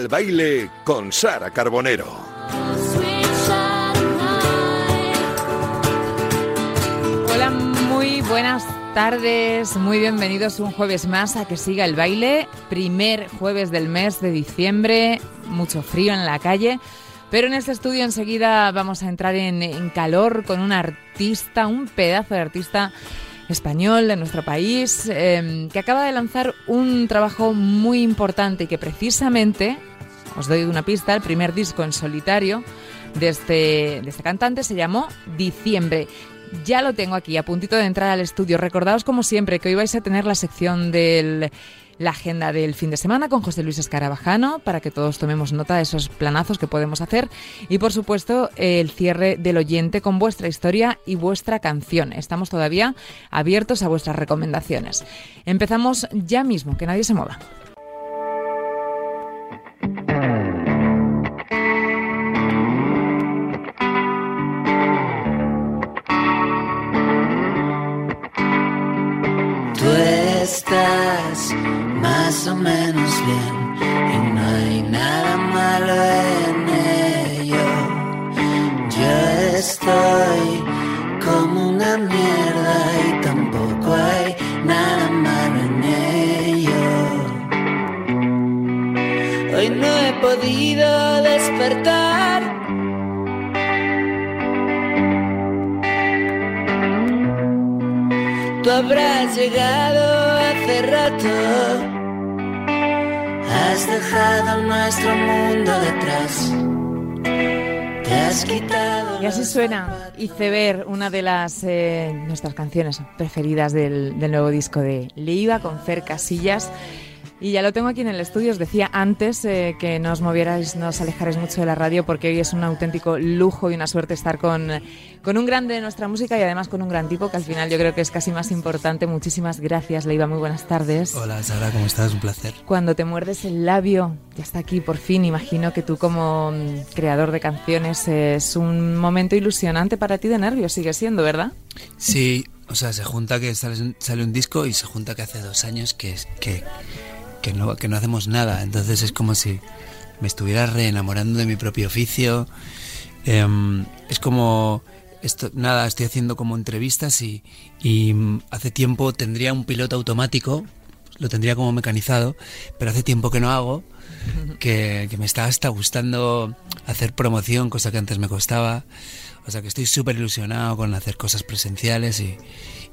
el baile con Sara Carbonero. Hola, muy buenas tardes, muy bienvenidos un jueves más a que siga el baile, primer jueves del mes de diciembre, mucho frío en la calle. Pero en este estudio enseguida vamos a entrar en, calor con un artista, un pedazo de artista español de nuestro país, em, que acaba de lanzar un trabajo muy importante y que precisamente, os doy una pista, el primer disco en solitario de este, de este cantante se llamó Diciembre. Ya lo tengo aquí, a puntito de entrar al estudio. Recordaos como siempre que hoy vais a tener la sección del la agenda del fin de semana con José Luis Escarabajano para que todos tomemos nota de esos planazos que podemos hacer y por supuesto el cierre del oyente con vuestra historia y vuestra canción. Estamos todavía abiertos a vuestras recomendaciones. Empezamos ya mismo, que nadie se mueva. Estás más o menos bien y no hay nada malo en ello. Yo estoy como una mierda y tampoco hay nada malo en ello. Hoy no he podido despertar. Tú habrás llegado rato. Has dejado nuestro mundo detrás. Te has quitado. Y así suena Iceberg, una de las eh, nuestras canciones preferidas del, del nuevo disco de Leiva con Fer Casillas. Y ya lo tengo aquí en el estudio. Os decía antes eh, que no os movierais, no os alejarais mucho de la radio porque hoy es un auténtico lujo y una suerte estar con, con un grande de nuestra música y además con un gran tipo que al final yo creo que es casi más importante. Muchísimas gracias, Leiva. Muy buenas tardes. Hola, Sara, ¿cómo estás? Un placer. Cuando te muerdes el labio, ya está aquí por fin. Imagino que tú como mm, creador de canciones es un momento ilusionante para ti de nervios. Sigue siendo, ¿verdad? Sí, o sea, se junta que sale, sale un disco y se junta que hace dos años que, que, que, no, que no hacemos nada. Entonces es como si me estuviera reenamorando de mi propio oficio. Em, es como, esto, nada, estoy haciendo como entrevistas y, y mm, hace tiempo tendría un piloto automático, lo tendría como mecanizado, pero hace tiempo que no hago, que, me está hasta gustando hacer promoción, cosa que antes me costaba. O sea que estoy súper ilusionado con hacer cosas presenciales y,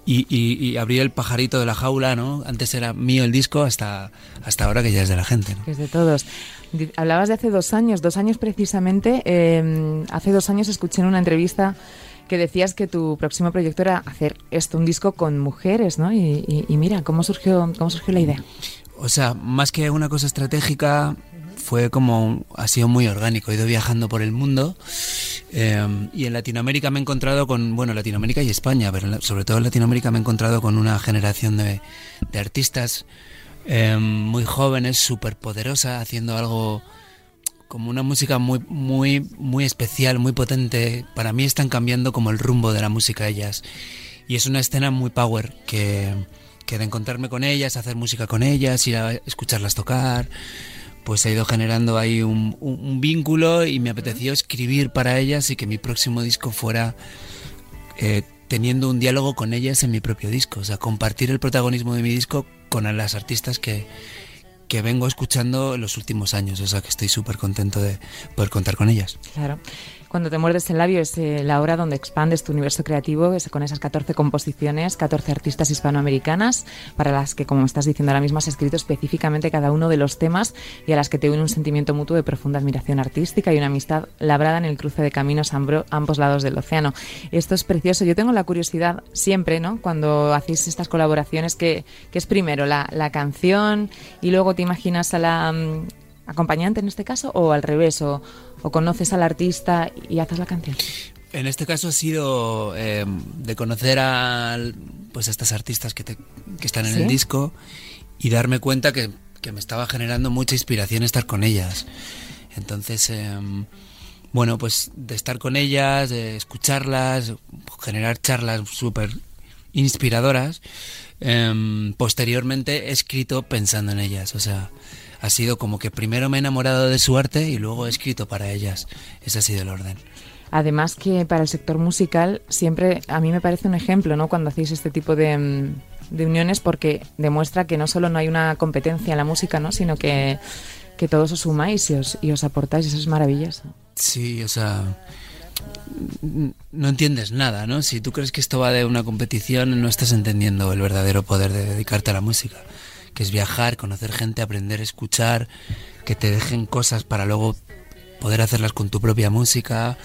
y, abrir el pajarito de la jaula, ¿no? Antes era mío el disco, hasta, hasta ahora que ya es de la gente, es de todos. Hablabas de hace dos años, dos años precisamente. eh, hace dos años escuché en una entrevista que decías que tu próximo proyecto era hacer esto, un disco con mujeres, ¿no? Y, y- y mira, ¿cómo surgió, ¿cómo surgió la idea? O sea, más que una cosa estratégica, fue como, ha sido muy orgánico. He ido viajando por el mundo eh, y en Latinoamérica me he encontrado con, bueno, Latinoamérica y España, pero sobre todo en Latinoamérica me he encontrado con una generación de, artistas eh, muy jóvenes, súper poderosa, haciendo algo como una música muy, muy, muy especial, muy potente. Para mí están cambiando como el rumbo de la música ellas. Y es una escena muy power que, que de encontrarme con ellas, hacer música con ellas, ir a escucharlas tocar, pues ha ido generando ahí un, un- un vínculo y me apeteció escribir para ellas y que mi próximo disco fuera eh, teniendo un diálogo con ellas en mi propio disco. O sea, compartir el protagonismo de mi disco con las artistas que, que vengo escuchando en los últimos años. O sea, que estoy súper contento de poder contar con ellas. Claro. Cuando te muerdes el labio es eh, la hora donde expandes tu universo creativo es con esas 14 composiciones, 14 artistas hispanoamericanas, para las que, como estás diciendo ahora mismo, has escrito específicamente cada uno de los temas y a las que te une un sentimiento mutuo de profunda admiración artística y una amistad labrada en el cruce de caminos a ambos lados del océano. Esto es precioso. Yo tengo la curiosidad siempre, ¿no? Cuando hacéis estas colaboraciones, que, que es primero la, la canción y luego te imaginas a la... mm, acompañante en este caso o al revés o, o conoces al artista y haces la canción En este caso ha sido eh, de conocer a pues a estas artistas que, te- que están en ¿Sí? el disco y darme cuenta que, que me estaba generando mucha inspiración estar con ellas. Entonces, eh, bueno, pues de estar con ellas, de escucharlas, generar charlas súper inspiradoras, eh, posteriormente he escrito pensando en ellas. O sea, ha sido como que primero me he enamorado de su arte y luego he escrito para ellas. Ese ha sido el orden. Además que para el sector musical siempre a mí me parece un ejemplo, ¿no? Cuando hacéis este tipo de, mm, de uniones porque demuestra que no solo no hay una competencia en la música, ¿no? Sino que, que todos os sumáis y os, y os aportáis. Eso es maravilloso. Sí, o sea, no entiendes nada, ¿no? Si tú crees que esto va de una competición, no estás entendiendo el verdadero poder de dedicarte a la música, que es viajar, conocer gente, aprender, escuchar, que te dejen cosas para luego poder hacerlas con tu propia música.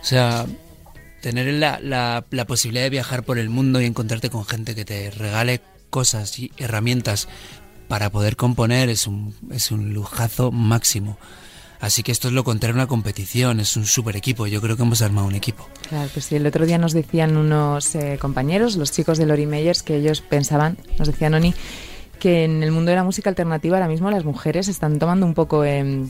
O sea, tener la, posibilidad de viajar por el mundo y encontrarte con gente que te regale cosas y herramientas para poder componer es un, es un lujazo máximo. Así que esto es lo contrario a una competición, es un super equipo. Yo creo que hemos armado un equipo. Claro, pues sí, el otro día nos decían unos eh, compañeros, los chicos de Lori Meyers, que ellos pensaban, nos decían Oni, que en el mundo de la música alternativa ahora mismo las mujeres están tomando un poco eh,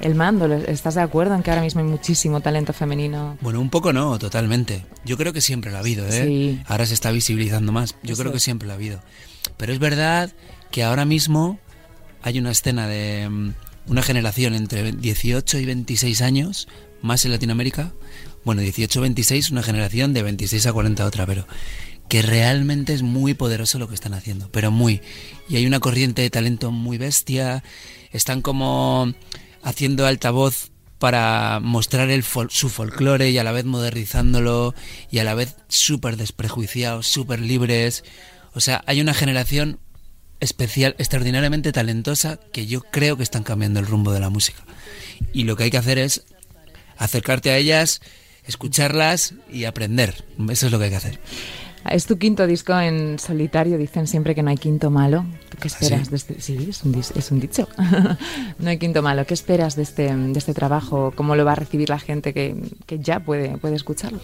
el mando. ¿Estás de acuerdo en que ahora mismo hay muchísimo talento femenino? Bueno, un poco no, totalmente. Yo creo que siempre lo ha habido, ¿eh? Sí. Ahora se está visibilizando más. Yo creo que siempre lo ha habido. Pero es verdad que ahora mismo hay una escena de mm, una generación entre 18 y 26 años, más en Latinoamérica. Bueno, 18 26, una generación de 26 a 40 otra, pero que realmente es muy poderoso lo que están haciendo, pero muy. Y hay una corriente de talento muy bestia. Están como haciendo altavoz para mostrar el fol- su folclore y a la vez modernizándolo y a la vez súper desprejuiciados, súper libres. O sea, hay una generación especial, extraordinariamente talentosa que yo creo que están cambiando el rumbo de la música. Y lo que hay que hacer es acercarte a ellas, escucharlas y aprender. Eso es lo que hay que hacer. Es tu quinto disco en solitario, dicen siempre que no hay quinto malo. ¿Tú qué ¿Ah, esperas sí? de este? Sí, es un, es un dicho. no hay quinto malo. ¿Qué esperas de este, de este trabajo? ¿Cómo lo va a recibir la gente que, que ya puede, puede escucharlo?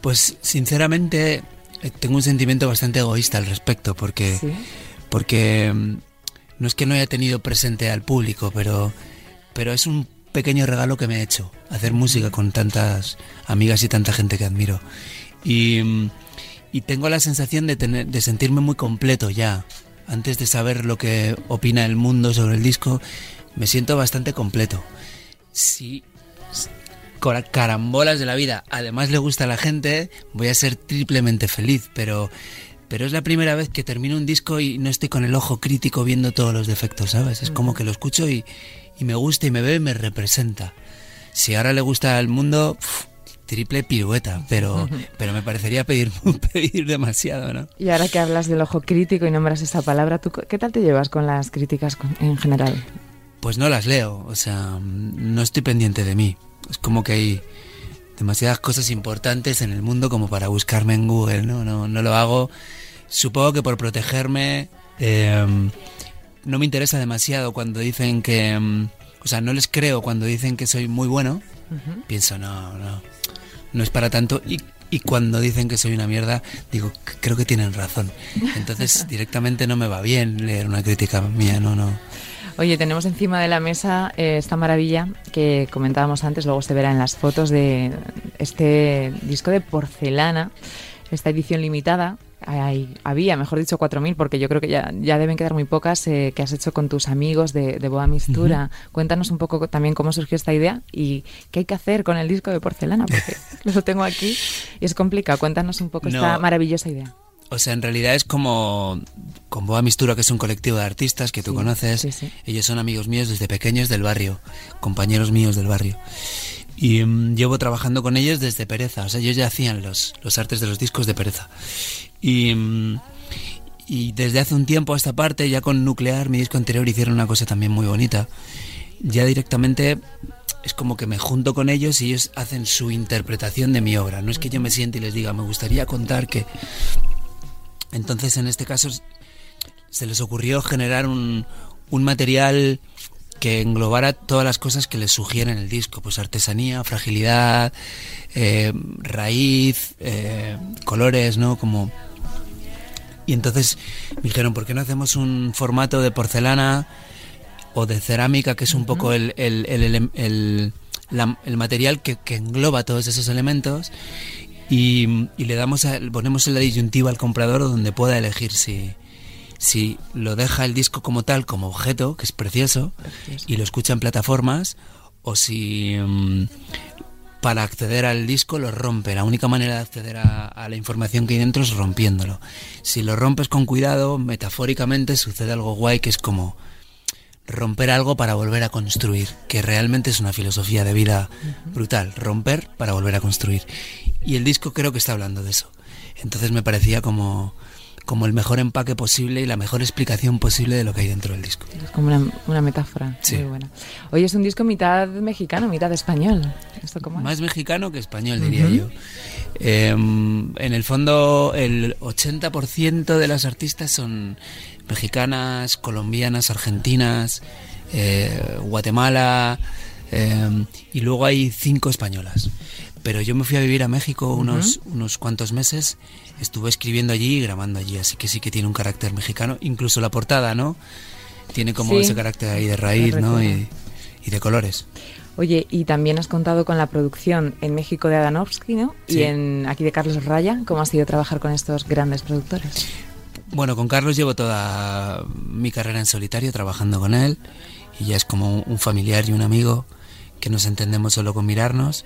Pues sinceramente eh, tengo un sentimiento bastante egoísta al respecto porque Sí. porque mm, no es que no haya tenido presente al público, pero pero es un pequeño regalo que me he hecho hacer música con tantas amigas y tanta gente que admiro y, mm, y tengo la sensación de tener de sentirme muy completo ya antes de saber lo que opina el mundo sobre el disco me siento bastante completo si con carambolas de la vida además le gusta a la gente, voy a ser triplemente feliz, pero pero es la primera vez que termino un disco y no estoy con el ojo crítico viendo todos los defectos, ¿sabes? Es como que lo escucho y, y me gusta y me ve y me representa. Si ahora le gusta al mundo, triple pirueta, pero pero me parecería pedir pedir demasiado, ¿no? Y ahora que hablas del ojo crítico y nombras esa palabra, ¿tú qué tal te llevas con las críticas en general? Pues no las leo, o sea, no estoy pendiente de mí. Es como que hay demasiadas cosas importantes en el mundo como para buscarme en Google, ¿no? No, no lo hago. Supongo que por protegerme eh, no me interesa demasiado cuando dicen que... mm, O sea, no les creo cuando dicen que soy muy bueno. Pienso, no, no, no es para tanto. Y, y cuando dicen que soy una mierda, digo, "C- creo que tienen razón. Entonces directamente no me va bien leer una crítica mía, no, no. Oye, tenemos encima de la mesa eh, esta maravilla que comentábamos antes, luego se verá en las fotos de este disco de porcelana, esta edición limitada. Hay- había, mejor dicho, 4.000, porque yo creo que ya, ya deben quedar muy pocas eh, que has hecho con tus amigos de, de Boa Mistura. Cuéntanos un poco también cómo surgió esta idea y qué hay que hacer con el disco de porcelana, porque lo tengo aquí y es complicado. Cuéntanos un poco esta maravillosa idea. O sea, en realidad es como con Boa Mistura, que es un colectivo de artistas que tú Sí, conoces. sí, sí. Ellos son amigos míos desde pequeños del barrio, compañeros míos del barrio. Y mm, llevo trabajando con ellos desde Pereza. O sea, ellos ya hacían los, los artes de los discos de Pereza. Y, mm, y desde hace un tiempo a esta parte, ya con Nuclear, mi disco anterior, hicieron una cosa también muy bonita. Ya directamente es como que me junto con ellos y ellos hacen su interpretación de mi obra. No es que yo me siente y les diga, me gustaría contar que... Entonces, en este caso, se les ocurrió generar un, un material que englobara todas las cosas que les sugieren el disco, pues artesanía, fragilidad, eh, raíz, eh, colores, ¿no? Como y entonces me dijeron, ¿por qué no hacemos un formato de porcelana o de cerámica, que es un poco el, el, el, ele- el- la- el material que, que engloba todos esos elementos? Y, y le damos a- ponemos en la disyuntiva al comprador donde pueda elegir si, si lo deja el disco como tal, como objeto, que es precioso, Precioso. y lo escucha en plataformas, o si mm, para acceder al disco lo rompe. La única manera de acceder a, a la información que hay dentro es rompiéndolo. Si lo rompes con cuidado, metafóricamente sucede algo guay que es como romper algo para volver a construir, que realmente es una filosofía de vida brutal, romper para volver a construir. Y el disco creo que está hablando de eso. Entonces me parecía como, como el mejor empaque posible y la mejor explicación posible de lo que hay dentro del disco. Es como una, una metáfora Sí. muy buena. Oye, es un disco mitad mexicano, mitad español. ¿Esto cómo es? Más mexicano que español, diría yo. Eh, en el fondo, el 80% de las artistas son mexicanas, colombianas, argentinas, eh, Guatemala, eh, y luego hay cinco españolas. Pero yo me fui a vivir a México unos, unos cuantos meses, estuve escribiendo allí y grabando allí, así que sí que tiene un carácter mexicano, incluso la portada, ¿no? Tiene como Sí. ese carácter ahí de raíz, ¿no? Y, y de colores. Oye, y también has contado con la producción en México de Adanovsky, ¿no? Sí. Y en aquí de Carlos Raya. ¿Cómo ha sido trabajar con estos grandes productores? Bueno, con Carlos llevo toda mi carrera en solitario trabajando con él y ya es como un familiar y un amigo que nos entendemos solo con mirarnos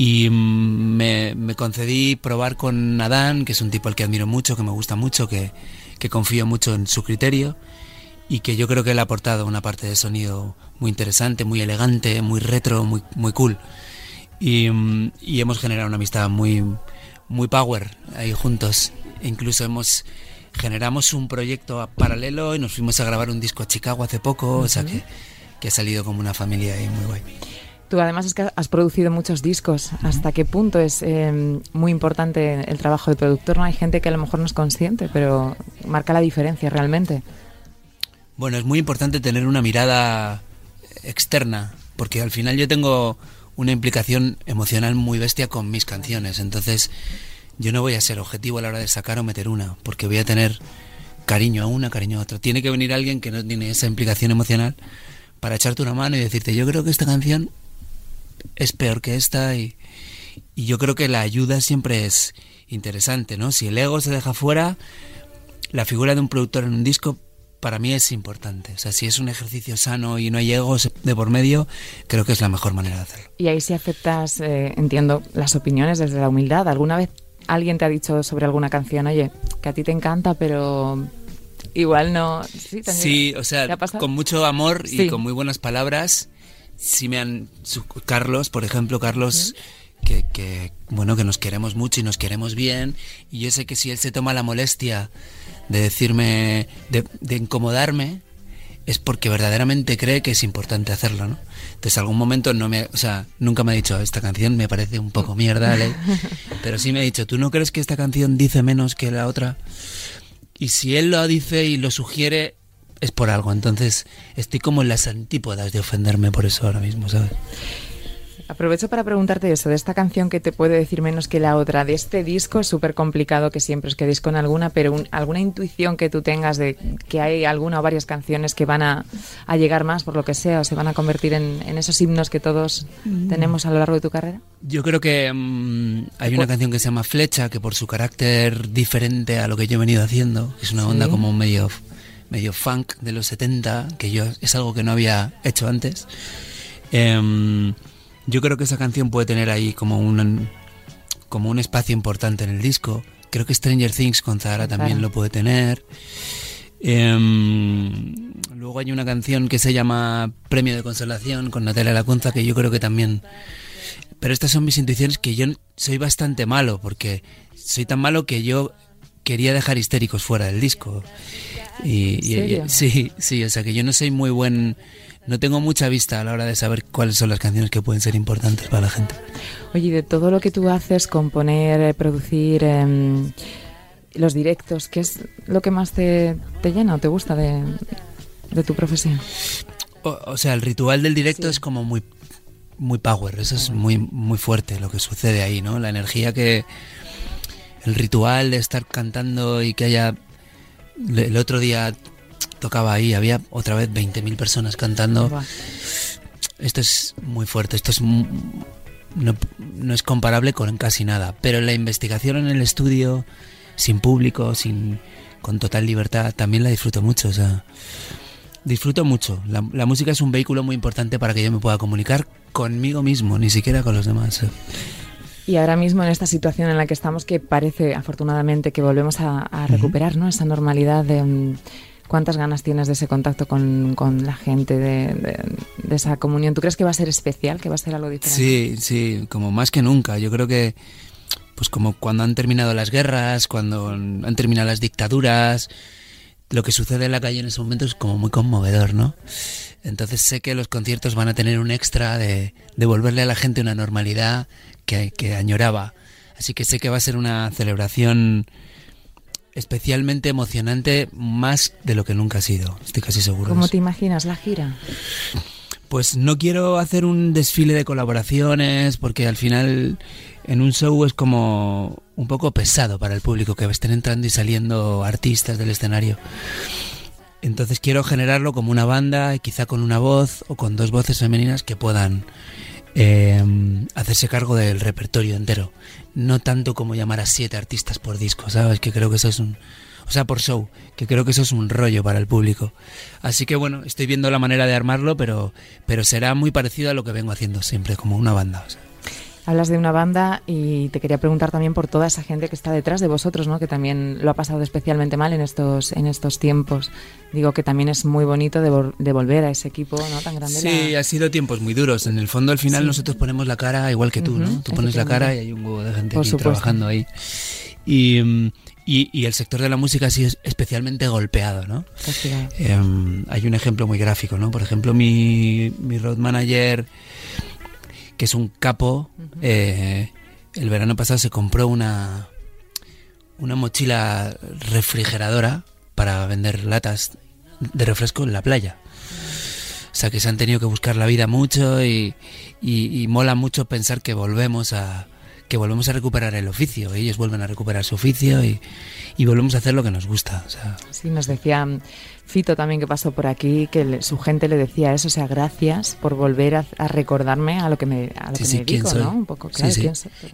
y mm, me, me concedí probar con Adán, que es un tipo al que admiro mucho, que me gusta mucho, que, que confío mucho en su criterio y que yo creo que él ha aportado una parte de sonido muy interesante, muy elegante, muy retro, muy, muy cool. Y, mm, y hemos generado una amistad muy, muy power ahí juntos. E incluso hemos generamos un proyecto paralelo y nos fuimos a grabar un disco a Chicago hace poco, o sea que, que ha salido como una familia ahí muy guay. Tú además es que has producido muchos discos. ¿Hasta qué punto es eh, muy importante el trabajo de productor? No hay gente que a lo mejor no es consciente, pero marca la diferencia realmente. Bueno, es muy importante tener una mirada externa, porque al final yo tengo una implicación emocional muy bestia con mis canciones, entonces yo no voy a ser objetivo a la hora de sacar o meter una, porque voy a tener cariño a una, cariño a otra. Tiene que venir alguien que no tiene esa implicación emocional para echarte una mano y decirte, yo creo que esta canción es peor que esta y, y yo creo que la ayuda siempre es interesante, ¿no? Si el ego se deja fuera, la figura de un productor en un disco para mí es importante. O sea, si es un ejercicio sano y no hay egos de por medio, creo que es la mejor manera de hacerlo. Y ahí sí aceptas, eh, entiendo, las opiniones desde la humildad. ¿Alguna vez alguien te ha dicho sobre alguna canción, oye, que a ti te encanta, pero igual no... Sí, o ¿Te sea, con mucho amor Sí. y con muy buenas palabras, sí me han... su- Carlos, por ejemplo, Carlos... Que, que, bueno que nos queremos mucho y nos queremos bien y yo sé que si él se toma la molestia de decirme de, de incomodarme es porque verdaderamente cree que es importante hacerlo no entonces algún momento no me o sea nunca me ha dicho esta canción me parece un poco mierda Ale", pero sí me ha dicho tú no crees que esta canción dice menos que la otra y si él lo dice y lo sugiere es por algo entonces estoy como en las antípodas de ofenderme por eso ahora mismo sabes Aprovecho para preguntarte eso, de esta canción que te puede decir menos que la otra, de este disco es súper complicado que siempre os quedéis con alguna, pero un- alguna intuición que tú tengas de que hay alguna o varias canciones que van a, a llegar más por lo que sea o se van a convertir en, en esos himnos que todos tenemos a lo largo de tu carrera. Yo creo que mm, hay una canción que se llama Flecha, que por su carácter diferente a lo que yo he venido haciendo, es una Sí. onda como medio, medio funk de los 70, que yo es algo que no había hecho antes. Em, yo creo que esa canción puede tener ahí como un, como un espacio importante en el disco. Creo que Stranger Things con Zahara también lo puede tener. Em, luego hay una canción que se llama Premio de Consolación con Natalia Lacunza que yo creo que también pero estas son mis intuiciones que yo soy bastante malo, porque soy tan malo que yo quería dejar histéricos fuera del disco. Y, y- y- sí, sí, o sea que yo no soy muy buen, no tengo mucha vista a la hora de saber cuáles son las canciones que pueden ser importantes para la gente. Oye, de todo lo que tú haces, componer, eh, producir, em, los directos, ¿qué es lo que más te, te llena o te gusta de, de tu profesión? O, o sea, el ritual del directo Sí. es como muy muy power, eso es muy muy fuerte lo que sucede ahí, ¿no? La energía que el ritual de estar cantando y que haya el otro día tocaba ahí, había otra vez 20.000 personas cantando. Esto es muy fuerte, esto es no, no es comparable con casi nada, pero la investigación en el estudio sin público, sin con total libertad, también la disfruto mucho. O sea, disfruto mucho. La, la música es un vehículo muy importante para que yo me pueda comunicar conmigo mismo, ni siquiera con los demás. Y ahora mismo en esta situación en la que estamos, que parece afortunadamente que volvemos a, a recuperar ¿no? esa normalidad de... mm, ¿Cuántas ganas tienes de ese contacto con, con la gente, de, de- de esa comunión? ¿Tú crees que va a ser especial, que va a ser algo diferente? Sí, sí, como más que nunca. Yo creo que, pues como cuando han terminado las guerras, cuando han terminado las dictaduras, lo que sucede en la calle en ese momento es como muy conmovedor, ¿no? Entonces sé que los conciertos van a tener un extra de devolverle a la gente una normalidad que, que añoraba. Así que sé que va a ser una celebración especialmente emocionante, más de lo que nunca ha sido. Estoy casi seguro. ¿Cómo te imaginas la gira? Pues no quiero hacer un desfile de colaboraciones porque al final en un show es como un poco pesado para el público que estén entrando y saliendo artistas del escenario. Entonces quiero generarlo como una banda, quizá con una voz o con dos voces femeninas que puedan eh, hacerse cargo del repertorio entero. No tanto como llamar a siete artistas por disco, ¿sabes? Que creo que eso es un... O sea, por show, que creo que eso es un rollo para el público. Así que bueno, estoy viendo la manera de armarlo, pero, pero será muy parecido a lo que vengo haciendo siempre, como una banda. o sea. Hablas de una banda y te quería preguntar también por toda esa gente que está detrás de vosotros, ¿no? Que también lo ha pasado especialmente mal en estos en estos tiempos. Digo que también es muy bonito devol- devolver a ese equipo, ¿no? Tan grande. Sí, la- ha sido tiempos muy duros. En el fondo, al final, Sí. nosotros ponemos la cara igual que tú, ¿no? Ujú, Tú pones la cara y hay un huevo de gente Por aquí supuesto. trabajando ahí. Y, y, y el sector de la música ha sido especialmente golpeado, ¿no? Eh, hay un ejemplo muy gráfico, ¿no? Por ejemplo, mi, mi road manager, que es un capo, eh, el verano pasado se compró una, una mochila refrigeradora para vender latas de refresco en la playa. O sea que se han tenido que buscar la vida mucho y, y- y mola mucho pensar que volvemos a que volvemos a recuperar el oficio. Ellos vuelven a recuperar su oficio y, y volvemos a hacer lo que nos gusta. O sea, Sí, nos decía Fito también que pasó por aquí, que le- su gente le decía eso, o sea, gracias por volver a, a recordarme a lo que me, a lo Sí, que sí, me. ¿no? Un poco, claro.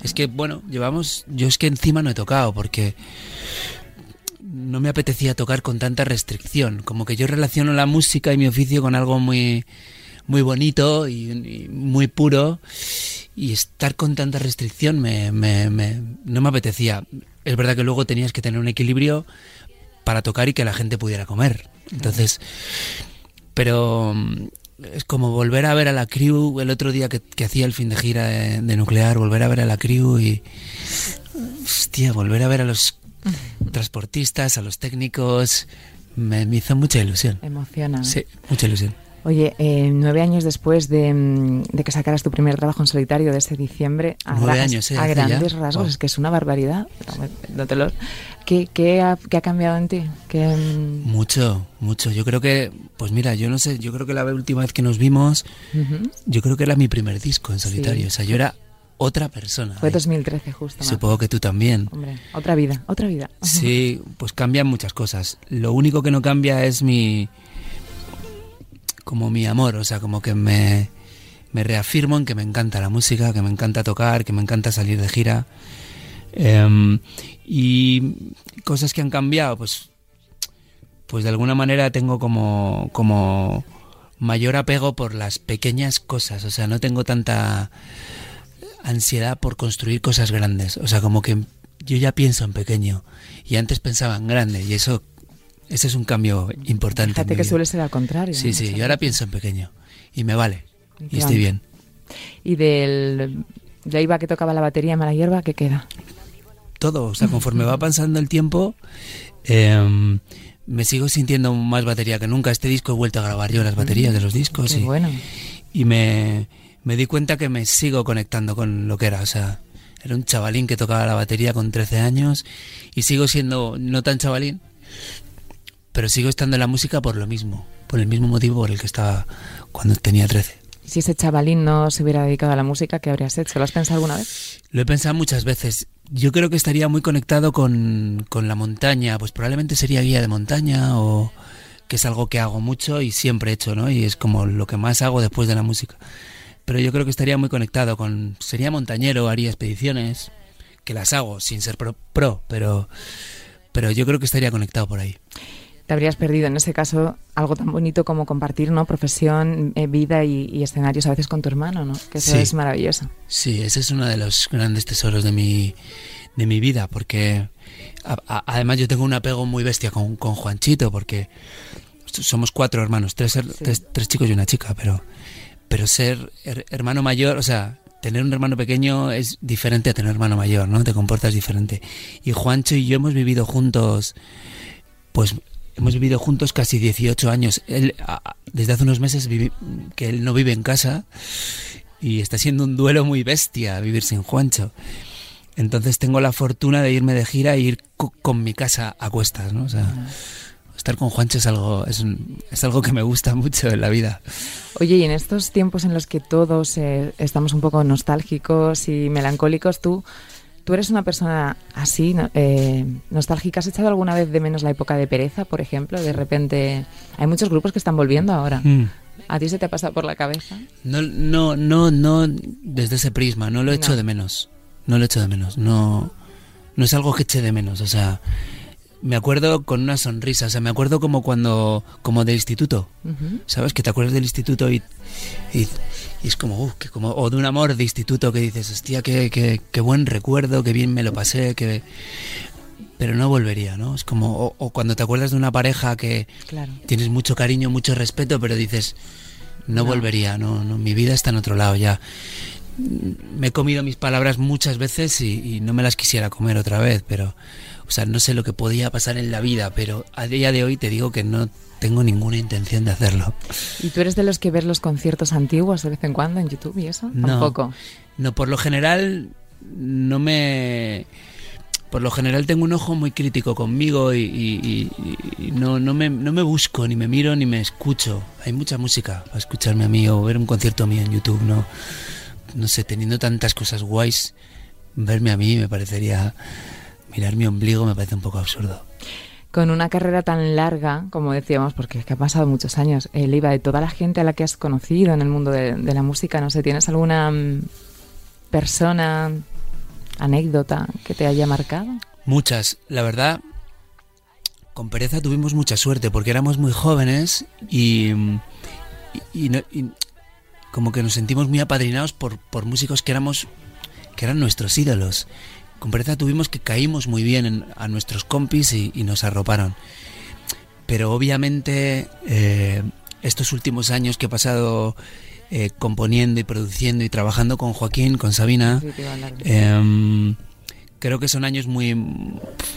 Es que, bueno, llevamos. Yo es que encima no he tocado porque no me apetecía tocar con tanta restricción. Como que yo relaciono la música y mi oficio con algo muy, muy bonito y, y muy puro. Y estar con tanta restricción me, me- me- no me apetecía. Es verdad que luego tenías que tener un equilibrio para tocar y que la gente pudiera comer. Entonces, pero mm, es como volver a ver a la crew el otro día que, que hacía el fin de gira de, de nuclear, volver a ver a la crew y hostia, volver a ver a los transportistas, a los técnicos, me, me hizo mucha ilusión. Emociona. Sí, mucha ilusión. Oye, eh, nueve años después de, mm, de que sacaras tu primer trabajo en solitario de ese diciembre, a, Nueve años, ¿eh? a grandes ya. rasgos, Wow. es que es una barbaridad. No, te lo- ¿Qué, qué ha, qué ha cambiado en ti? ¿Qué, mm, Mucho, mucho. Yo creo que, pues mira, yo no sé, yo creo que la última vez que nos vimos, ujú. yo creo que era mi primer disco en solitario. Sí. O sea, yo era otra persona. Fue ahí. 2013 justo. Supongo que tú también. Hombre, otra vida, otra vida. Sí, pues cambian muchas cosas. Lo único que no cambia es mi. Como mi amor, o sea, como que me, me reafirmo en que me encanta la música, que me encanta tocar, que me encanta salir de gira. Em, y cosas que han cambiado, pues. Pues de alguna manera tengo como. como mayor apego por las pequeñas cosas, o sea, no tengo tanta ansiedad por construir cosas grandes. O sea, como que yo ya pienso en pequeño y antes pensaba en grande y eso ese es un cambio importante. Fíjate que vida. suele ser al contrario. Sí, sí, yo ahora pienso en pequeño y me vale Y estoy bien. Y del de Iba que tocaba la batería en Mala Hierba, ¿qué queda? Todo, o sea, conforme va pasando el tiempo, em, me sigo sintiendo más batería que nunca. Este disco he vuelto a grabar yo las baterías de los discos Qué y, bueno. y me, me di cuenta que me sigo conectando con lo que era. O sea, era un chavalín que tocaba la batería con 13 años y sigo siendo no tan chavalín, pero sigo estando en la música por lo mismo, por el mismo motivo por el que estaba cuando tenía 13. Si ese chavalín no se hubiera dedicado a la música, ¿qué habrías hecho? ¿Lo has pensado alguna vez? Lo he pensado muchas veces. Yo creo que estaría muy conectado con, con la montaña, pues probablemente sería guía de montaña o que es algo que hago mucho y siempre he hecho, ¿no? Y es como lo que más hago después de la música. Pero yo creo que estaría muy conectado con... Sería montañero, haría expediciones, que las hago sin ser pro, pro, pero, pero yo creo que estaría conectado por ahí. Te habrías perdido en ese caso algo tan bonito como compartir, ¿no? Profesión, eh, vida y, escenarios a veces con tu hermano, ¿no? Que eso es maravilloso. Sí, ese es uno de los grandes tesoros de mi, de mi vida, porque además yo tengo un apego muy bestia con, con Juanchito, porque somos cuatro hermanos, tres, tres, chicos y una chica, pero, pero ser hermano mayor, o sea, tener un hermano pequeño es diferente a tener un hermano mayor, ¿no? Te comportas diferente. Y Juancho y yo hemos vivido juntos, pues hemos vivido juntos casi 18 años. Él, desde hace unos meses que él no vive en casa y está siendo un duelo muy bestia vivir sin Juancho. Entonces tengo la fortuna de irme de gira e ir con mi casa a cuestas, ¿no? O sea, estar con Juancho es algo, es, es, algo que me gusta mucho en la vida. Oye, y en estos tiempos en los que todos eh, estamos un poco nostálgicos y melancólicos, tú, tú eres una persona así, eh, nostálgica. ¿Has echado alguna vez de menos la época de pereza, por ejemplo? De repente, hay muchos grupos que están volviendo ahora. Mm. ¿A ti se te ha pasado por la cabeza? No, no, no, no desde ese prisma, no lo he hecho de menos. No lo he hecho de menos. No, no es algo que eche de menos. O sea, me acuerdo con una sonrisa, o sea, me acuerdo como cuando, como del instituto, ¿sabes? Que te acuerdas del instituto y, y, es como, uh, que como, o de un amor de instituto que dices, hostia, qué, qué, qué, buen recuerdo, qué bien me lo pasé, que... Pero no volvería, ¿no? Es como, o, cuando te acuerdas de una pareja que tienes mucho cariño, mucho respeto, pero dices, no, volvería, no, no, mi vida está en otro lado ya. Me he comido mis palabras muchas veces y no me las quisiera comer otra vez, pero o sea, no sé lo que podía pasar en la vida, pero a día de hoy te digo que no tengo ninguna intención de hacerlo. ¿Y tú eres de los que ves los conciertos antiguos de vez en cuando en YouTube y eso? No, Tampoco. No, por lo general no me... Por lo general tengo un ojo muy crítico conmigo y, no, no, me, no me busco, ni me miro, ni me escucho. Hay mucha música para escucharme a mí o ver un concierto mío en YouTube. No, no sé, teniendo tantas cosas guays, verme a mí me parecería mirar mi ombligo me parece un poco absurdo. Con una carrera tan larga, como decíamos, porque es que ha pasado muchos años, el IVA de toda la gente a la que has conocido en el mundo de, la música, no sé, ¿tienes alguna mm, persona, anécdota que te haya marcado? Muchas, la verdad, con Pereza tuvimos mucha suerte porque éramos muy jóvenes y, como que nos sentimos muy apadrinados por, por músicos que éramos que eran nuestros ídolos con pereza tuvimos que caímos muy bien a nuestros compis y, nos arroparon. Pero obviamente eh, estos últimos años que he pasado eh, componiendo y produciendo y trabajando con Joaquín, con Sabina, em, creo que son años muy,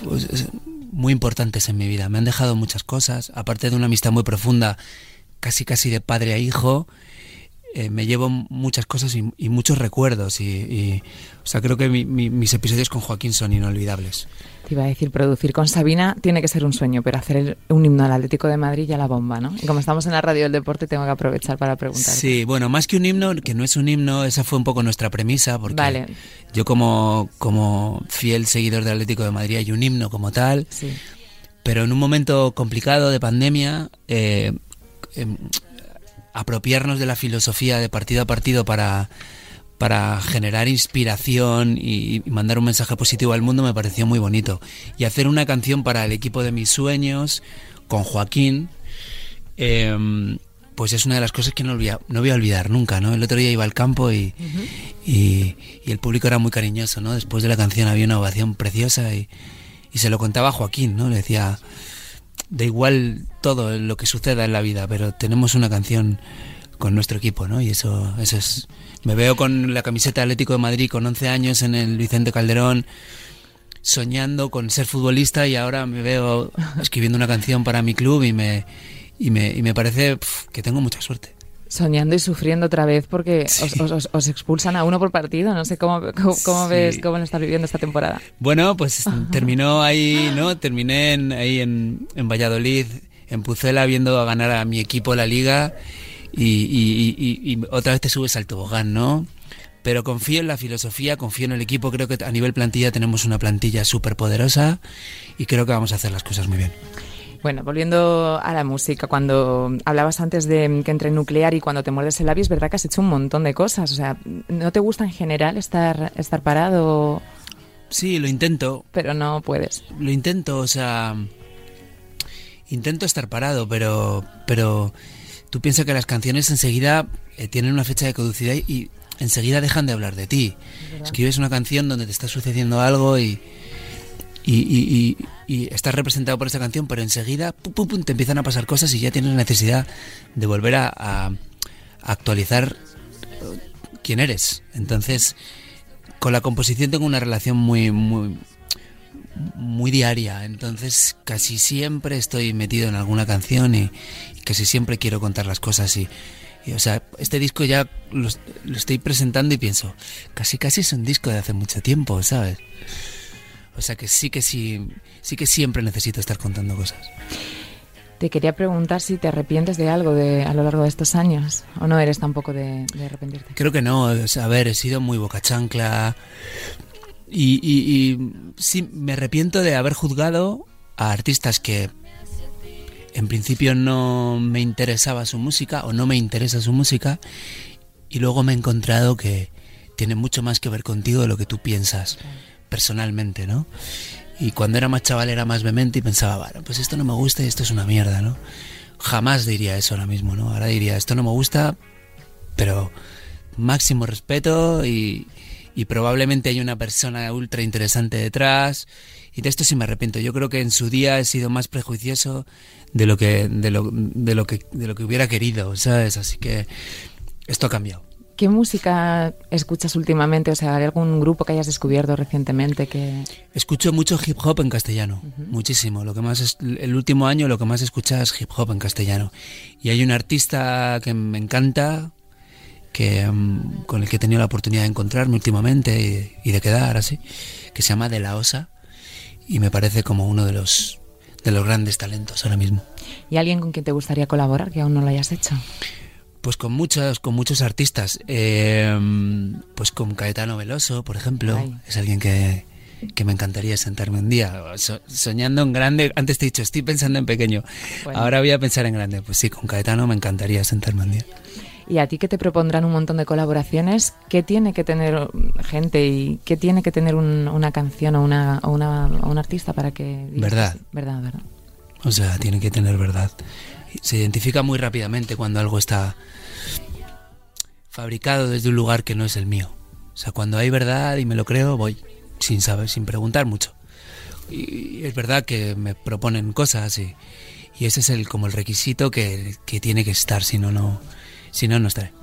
pues, muy importantes en mi vida. Me han dejado muchas cosas, aparte de una amistad muy profunda, casi casi de padre a hijo. Eh, me llevo muchas cosas y, muchos recuerdos y, o sea creo que mis episodios con Joaquín son inolvidables. Te iba a decir producir con Sabina tiene que ser un sueño pero hacer un himno al Atlético de Madrid ya la bomba no y como estamos en la radio del deporte tengo que aprovechar para preguntar. Sí bueno más que un himno que no es un himno esa fue un poco nuestra premisa porque yo como como fiel seguidor del Atlético de Madrid hay un himno como tal sí. pero en un momento complicado de pandemia eh, em, apropiarnos de la filosofía de partido a partido para, para generar inspiración y, mandar un mensaje positivo al mundo me pareció muy bonito. Y hacer una canción para el equipo de mis sueños con Joaquín, em, pues es una de las cosas que no, no voy a olvidar nunca. ¿no? El otro día iba al campo y, y, el público era muy cariñoso. ¿no? Después de la canción había una ovación preciosa y, y se lo contaba a Joaquín. ¿no? Le decía da igual todo lo que suceda en la vida, pero tenemos una canción con nuestro equipo, ¿no? Y eso, eso es... Me veo con la camiseta Atlético de Madrid con 11 años en el Vicente Calderón, soñando con ser futbolista y ahora me veo escribiendo una canción para mi club y me, y me, y me parece que tengo mucha suerte soñando y sufriendo otra vez porque os, expulsan a uno por partido. No sé cómo, cómo, ves cómo lo estás viviendo esta temporada. Bueno, pues terminó ahí, ¿no? Terminé en, ahí en, en, Valladolid, en Pucela, viendo a ganar a mi equipo la liga y, otra vez te subes al tobogán, ¿no? Pero confío en la filosofía, confío en el equipo. Creo que a nivel plantilla tenemos una plantilla súper poderosa y creo que vamos a hacer las cosas muy bien. Bueno, volviendo a la música, cuando hablabas antes de que entre nuclear y cuando te muerdes el labio, es verdad que has hecho un montón de cosas. O sea, ¿no te gusta en general estar, estar parado? Sí, lo intento. Pero no puedes. Lo intento, o sea. Intento estar parado, pero. Pero. Tú piensas que las canciones enseguida eh, tienen una fecha de caducidad y enseguida dejan de hablar de ti. Escribes una canción donde te está sucediendo algo y. Y, y, estás representado por esa canción, pero enseguida pum, pum, pum, te empiezan a pasar cosas y ya tienes necesidad de volver a, actualizar quién eres. Entonces, con la composición tengo una relación muy, muy, muy diaria. Entonces, casi siempre estoy metido en alguna canción y, casi siempre quiero contar las cosas y, o sea, este disco ya lo, estoy presentando y pienso, casi casi es un disco de hace mucho tiempo, ¿sabes? O sea que sí que sí, sí que siempre necesito estar contando cosas. Te quería preguntar si te arrepientes de algo de, a lo largo de estos años o no eres tampoco de, de arrepentirte. Creo que no. a ver, he sido muy boca chancla y, y, sí me arrepiento de haber juzgado a artistas que en principio no me interesaba su música o no me interesa su música y luego me he encontrado que tiene mucho más que ver contigo de lo que tú piensas personalmente, ¿no? Y cuando era más chaval era más vehemente y pensaba, bueno, pues esto no me gusta y esto es una mierda, ¿no? Jamás diría eso ahora mismo, ¿no? Ahora diría, esto no me gusta, pero máximo respeto y, y probablemente hay una persona ultra interesante detrás y de esto sí me arrepiento. Yo creo que en su día he sido más prejuicioso de lo que de lo, de lo que de lo que hubiera querido, ¿sabes? Así que esto ha cambiado. ¿Qué música escuchas últimamente? O sea, ¿hay algún grupo que hayas descubierto recientemente que...? Escucho mucho hip hop en castellano, muchísimo. Lo que más es, el último año lo que más escuchas es hip hop en castellano. Y hay un artista que me encanta, que mm, con el que he tenido la oportunidad de encontrarme últimamente y, de quedar así, que se llama De La Osa y me parece como uno de los de los grandes talentos ahora mismo. ¿Y alguien con quien te gustaría colaborar que aún no lo hayas hecho? Pues con muchos, con muchos artistas. Eh, pues con Caetano Veloso, por ejemplo. Es alguien que, me encantaría sentarme un día. soñando en grande. Antes te he dicho, estoy pensando en pequeño. Ahora voy a pensar en grande. Pues sí, con Caetano me encantaría sentarme un día. Y a ti que te propondrán un montón de colaboraciones, ¿qué tiene que tener gente y qué tiene que tener una canción o, una, o, una, un artista para que... verdad. Verdad, verdad. O sea, tiene que tener verdad se identifica muy rápidamente cuando algo está fabricado desde un lugar que no es el mío. O sea, cuando hay verdad y me lo creo, voy sin saber, sin preguntar mucho. Y es verdad que me proponen cosas y, y ese es el como el requisito que, que tiene que estar, si no, no, si no, no estaré.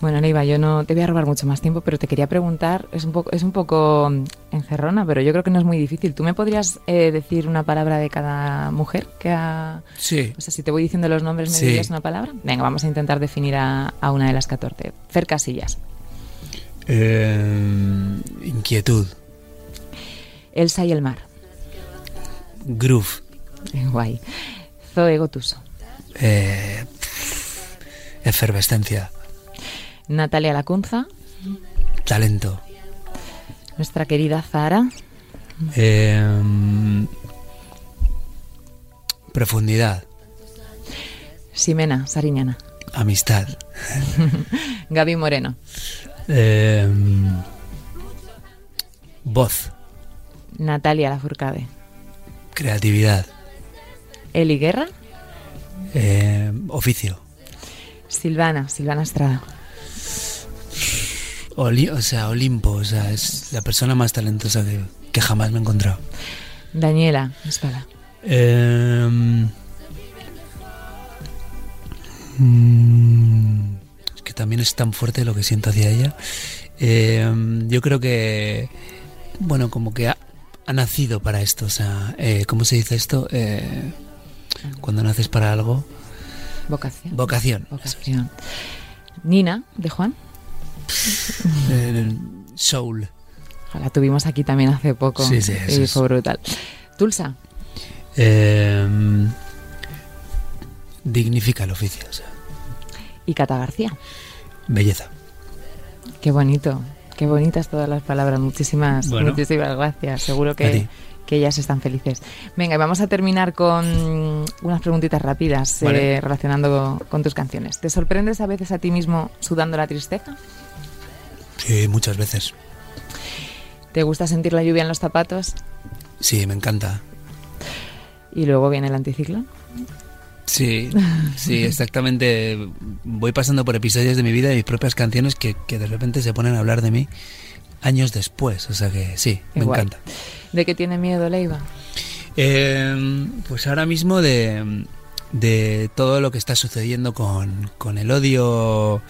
Bueno, Neiva, yo no te voy a robar mucho más tiempo, pero te quería preguntar, es un poco, es un poco mm, encerrona, pero yo creo que no es muy difícil. ¿Tú me podrías eh, decir una palabra de cada mujer que ha... Sí. O sea, si te voy diciendo los nombres, ¿me dirías una palabra? Venga, vamos a intentar definir a, una de las 14. Fer Casillas. Eh, inquietud. Elsa y el mar. Groove. Guay. Zoe Gotuso. Eh, efervescencia. Natalia Lacunza. Talento. Nuestra querida Zara. Em, profundidad. Ximena Sariñana. Amistad. Gaby Moreno. Em, voz. Natalia Lafourcade. Creatividad. Eli Guerra. Em, oficio. Silvana, Silvana Estrada o sea, Olimpo, o sea, es la persona más talentosa que, jamás me he encontrado. Daniela, espada. Em, mm, es que también es tan fuerte lo que siento hacia ella. Em, yo creo que, bueno, como que ha, nacido para esto. O sea, eh, ¿cómo se dice esto? Eh, cuando naces para algo. Vocación. Vocación. Vocación. Nina, de Juan. Soul. La tuvimos aquí también hace poco sí, sí, y fue brutal. Tulsa. Em, dignifica el oficio. Y Cata García. Belleza. Qué bonito. Qué bonitas todas las palabras. Muchísimas, muchísimas gracias. Seguro que, que ellas están felices. Venga, vamos a terminar con unas preguntitas rápidas eh, relacionando con tus canciones. ¿Te sorprendes a veces a ti mismo sudando la tristeza? Sí, muchas veces. ¿Te gusta sentir la lluvia en los zapatos? Sí, me encanta. ¿Y luego viene el anticiclón? Sí, sí, exactamente. Voy pasando por episodios de mi vida y mis propias canciones que, que de repente se ponen a hablar de mí años después. O sea que sí, me encanta. ¿De qué tiene miedo Leiva? Eh, pues ahora mismo de, de todo lo que está sucediendo con, con el odio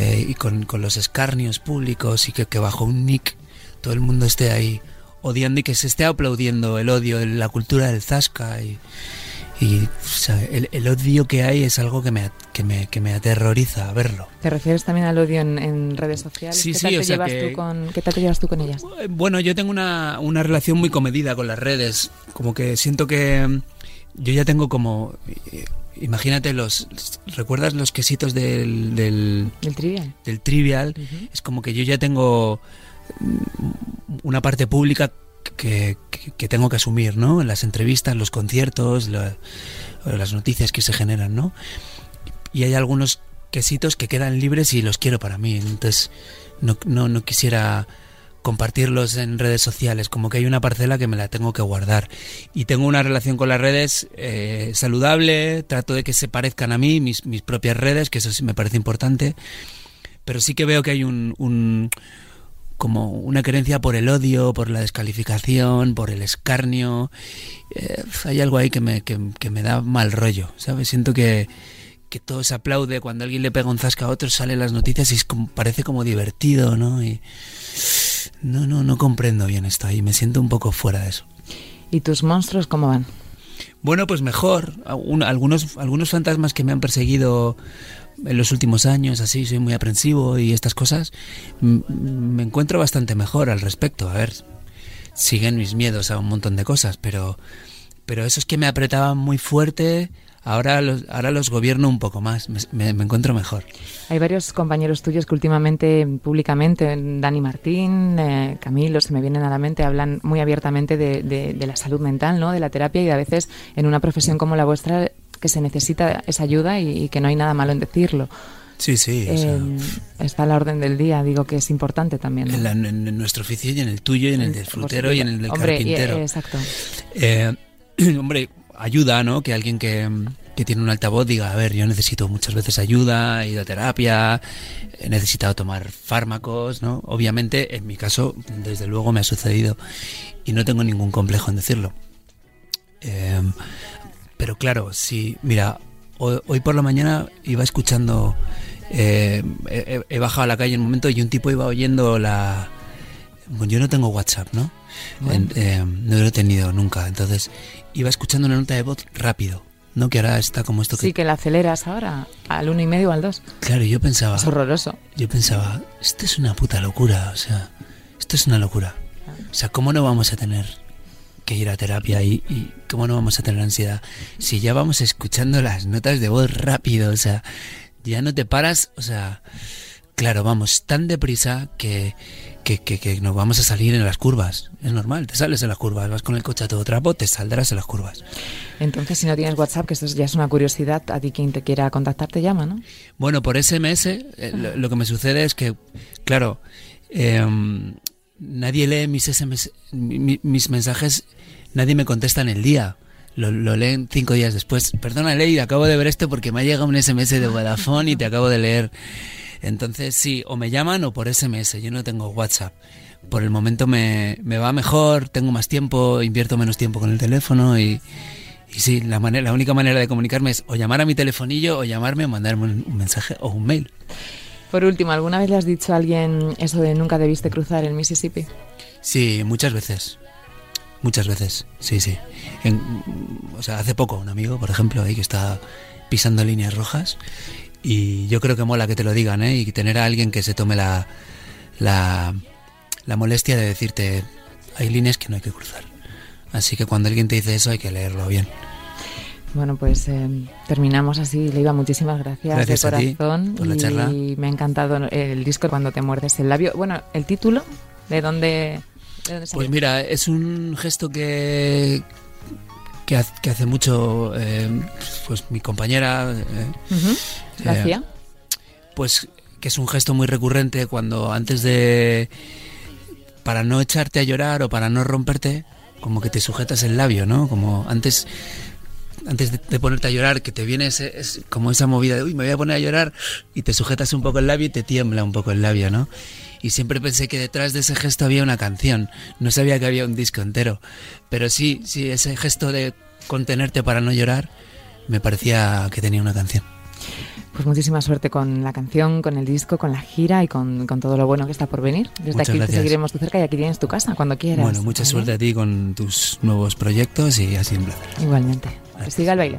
eh, y con, con los escarnios públicos y que, que bajo un nick todo el mundo esté ahí odiando y que se esté aplaudiendo el odio, la cultura del zasca y, y, o sea, el, el odio que hay es algo que me, que me, que me aterroriza verlo. ¿Te refieres también al odio en, en redes sociales? Sí, ¿Qué sí, tal te llevas que- tú con, ¿Qué tal te llevas tú con ellas? Bueno, yo tengo una, una relación muy comedida con las redes. Como que siento que yo ya tengo como... Imagínate los... ¿Recuerdas los quesitos del, del, El trivial. del trivial? Es como que yo ya tengo mm, una parte pública que, que- que tengo que asumir, ¿no? Las entrevistas, los conciertos, la- las noticias que se generan, ¿no? Y hay algunos quesitos que quedan libres y los quiero para mí. Entonces, no, no, no quisiera compartirlos en redes sociales, como que hay una parcela que me la tengo que guardar. Y tengo una relación con las redes eh, saludable, trato de que se parezcan a mí, mis, mis propias redes, que eso sí me parece importante, pero sí que veo que hay un, un como una querencia por el odio, por la descalificación, por el escarnio. Eh, hay algo ahí que me, que, que me da mal rollo, ¿sabes? Siento que, que todo se aplaude, cuando alguien le pega un zasca a otro sale las noticias y es como, parece como divertido, ¿no? Y no, no, no comprendo bien esto ahí, me siento un poco fuera de eso. ¿Y tus monstruos cómo van? Bueno, pues mejor. Un- algunos, algunos fantasmas que me han perseguido en los últimos años, así, soy muy aprensivo y estas cosas, me encuentro bastante mejor al respecto. A ver, siguen mis miedos a un montón de cosas, pero, pero esos que me apretaban muy fuerte, ahora los, ahora los gobierno un poco más, me, me- me encuentro mejor. Hay varios compañeros tuyos que últimamente, públicamente, Dani Martín, eh, Camilo, se me vienen a la mente, hablan muy abiertamente de, de- de la salud mental, ¿no? de la terapia y de a veces en una profesión como la vuestra que se necesita esa ayuda y, y que no hay nada malo en decirlo. Sí, sí. o sea, Eh, está a la orden del día, digo que es importante también. ¿no? en, la- en- nuestro oficio y en el tuyo y en el del frutero y en el del Hombre, y- carpintero. exacto. Eh, hombre, ayuda, ¿no? Que alguien que, que tiene un altavoz diga, a ver, yo necesito muchas veces ayuda, he ido a terapia, he necesitado tomar fármacos, ¿no? Obviamente, en mi caso, desde luego me ha sucedido y no tengo ningún complejo en decirlo. Eh, pero claro, sí, mira, hoy, hoy por la mañana iba escuchando, eh, he, bajado a la calle en un momento y un tipo iba oyendo la... Bueno, yo no tengo WhatsApp, ¿no? Bueno. En- eh, no lo he tenido nunca, entonces iba escuchando una nota de voz rápido, ¿no? Que ahora está como esto que... Sí, que la aceleras ahora al uno y medio o al dos. Claro, yo pensaba, Es horroroso. yo pensaba, esto es una puta locura, o sea, esto es una locura. O sea, ¿cómo no vamos a tener que ir a terapia y, y cómo no vamos a tener ansiedad si ya vamos escuchando las notas de voz rápido? O sea, ya no te paras, o sea, claro, vamos tan deprisa que, que, que, que nos vamos a salir en las curvas. Es normal, te sales en las curvas, vas con el coche a todo trapo, te saldrás en las curvas. Entonces, si no tienes WhatsApp, que esto ya es una curiosidad, a ti quien te quiera contactar te llama, ¿no? Bueno, por SMS eh, lo, lo que me sucede es que, claro, em, nadie lee mis SMS, mi- mi- mis mensajes, nadie me contesta en el día. Lo, lo leen cinco días después. Perdona, Ley, acabo de ver esto porque me ha llegado un SMS de Vodafone y te acabo de leer. Entonces, sí, o me llaman o por SMS. Yo no tengo WhatsApp. Por el momento me, me va mejor, tengo más tiempo, invierto menos tiempo con el teléfono y, y sí, la, manera, la única manera de comunicarme es o llamar a mi telefonillo o llamarme o mandarme un, un mensaje o un mail. Por último, ¿alguna vez le has dicho a alguien eso de nunca debiste cruzar el Mississippi? Sí, muchas veces. Muchas veces, sí, sí. En- o sea, hace poco un amigo, por ejemplo, ahí que está pisando líneas rojas y yo creo que mola que te lo digan, ¿eh? Y tener a alguien que se tome la, la, la molestia de decirte, hay líneas que no hay que cruzar. Así que cuando alguien te dice eso hay que leerlo bien. Bueno, pues eh, terminamos así. Leiva, muchísimas gracias, de corazón. por la y charla. me ha encantado el disco cuando te muerdes el labio. Bueno, el título, ¿de dónde, de dónde salió? Pues mira, es un gesto que que, hace mucho eh, pues mi compañera eh, ¿La eh, pues que es un gesto muy recurrente cuando antes de para no echarte a llorar o para no romperte, como que te sujetas el labio, ¿no? Como antes antes de, ponerte a llorar, que te viene ese, es como esa movida de, uy, me voy a poner a llorar, y te sujetas un poco el labio y te tiembla un poco el labio, ¿no? Y siempre pensé que detrás de ese gesto había una canción, no sabía que había un disco entero, pero sí, sí, ese gesto de contenerte para no llorar, me parecía que tenía una canción. Pues muchísima suerte con la canción, con el disco, con la gira y con, todo lo bueno que está por venir. Desde aquí te seguiremos de cerca y aquí tienes tu casa cuando quieras. Bueno, mucha suerte a ti con tus nuevos proyectos y así un placer. Igualmente. Que siga el baile.